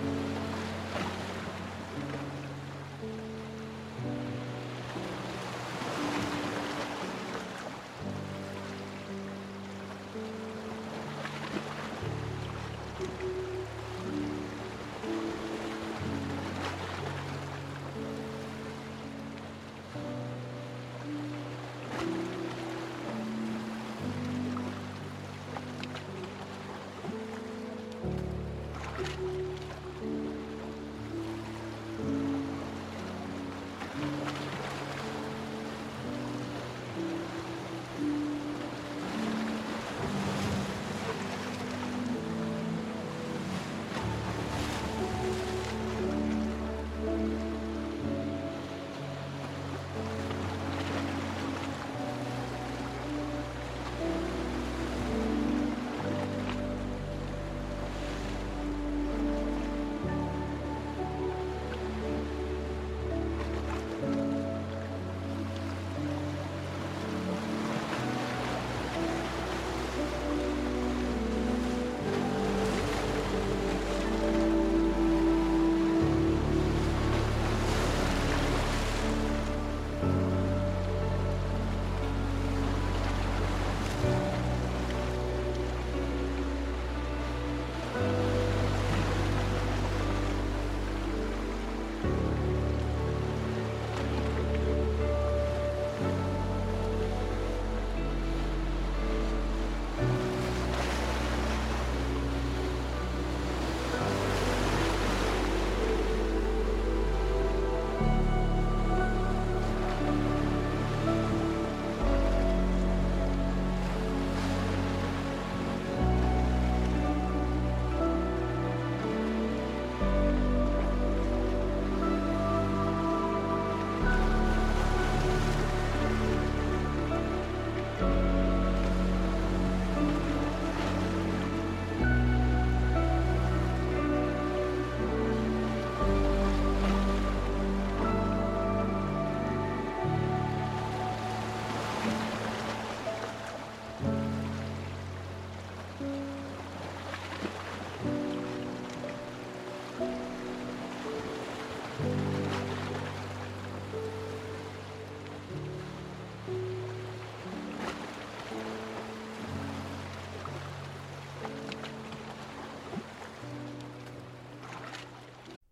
Thank you.